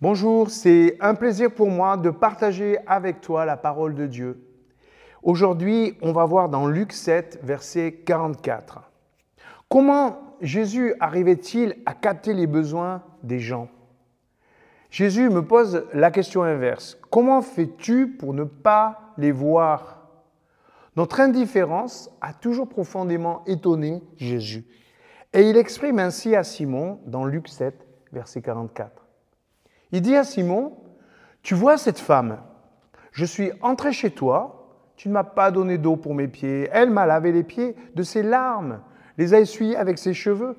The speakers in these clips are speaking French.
Bonjour, c'est un plaisir pour moi de partager avec toi la parole de Dieu. Aujourd'hui, on va voir dans Luc 7, verset 44. Comment Jésus arrivait-il à capter les besoins des gens? Jésus me pose la question inverse. Comment fais-tu pour ne pas les voir? Notre indifférence a toujours profondément étonné Jésus. Et il exprime ainsi à Simon dans Luc 7, verset 44. Il dit à Simon, tu vois cette femme, je suis entré chez toi, tu ne m'as pas donné d'eau pour mes pieds, elle m'a lavé les pieds de ses larmes, les a essuyés avec ses cheveux.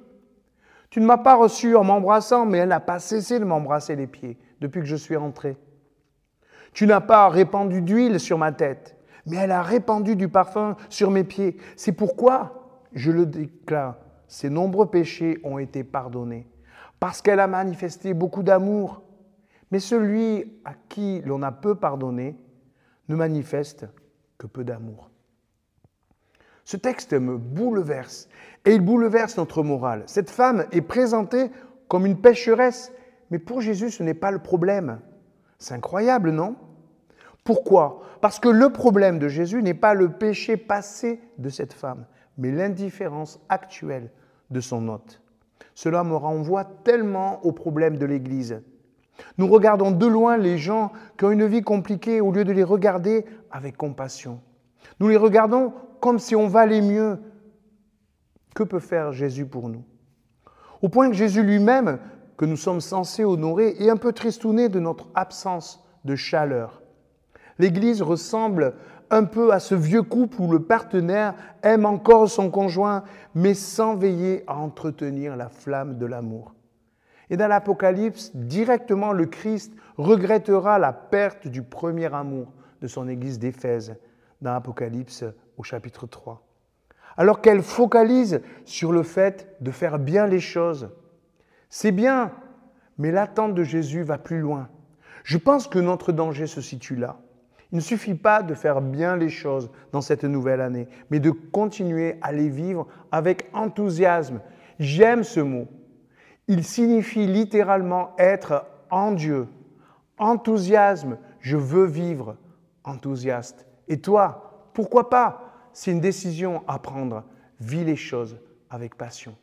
Tu ne m'as pas reçu en m'embrassant, mais elle n'a pas cessé de m'embrasser les pieds depuis que je suis entré. Tu n'as pas répandu d'huile sur ma tête, mais elle a répandu du parfum sur mes pieds. C'est pourquoi, je le déclare, ses nombreux péchés ont été pardonnés, parce qu'elle a manifesté beaucoup d'amour. Mais celui à qui l'on a peu pardonné ne manifeste que peu d'amour. Ce texte me bouleverse et il bouleverse notre morale. Cette femme est présentée comme une pécheresse, mais pour Jésus, ce n'est pas le problème. C'est incroyable, non? Pourquoi? Parce que le problème de Jésus n'est pas le péché passé de cette femme, mais l'indifférence actuelle de son hôte. Cela me renvoie tellement au problème de l'Église. Nous regardons de loin les gens qui ont une vie compliquée au lieu de les regarder avec compassion. Nous les regardons comme si on valait mieux. Que peut faire Jésus pour nous? Au point que Jésus lui-même, que nous sommes censés honorer, est un peu tristouné de notre absence de chaleur. L'Église ressemble un peu à ce vieux couple où le partenaire aime encore son conjoint, mais sans veiller à entretenir la flamme de l'amour. Et dans l'Apocalypse, directement, le Christ regrettera la perte du premier amour de son Église d'Éphèse, dans l'Apocalypse au chapitre 3. Alors qu'elle focalise sur le fait de faire bien les choses. C'est bien, mais l'attente de Jésus va plus loin. Je pense que notre danger se situe là. Il ne suffit pas de faire bien les choses dans cette nouvelle année, mais de continuer à les vivre avec enthousiasme. J'aime ce mot. Il signifie littéralement être en Dieu. Enthousiasme, je veux vivre enthousiaste. Et toi, pourquoi pas? C'est une décision à prendre. Vis les choses avec passion.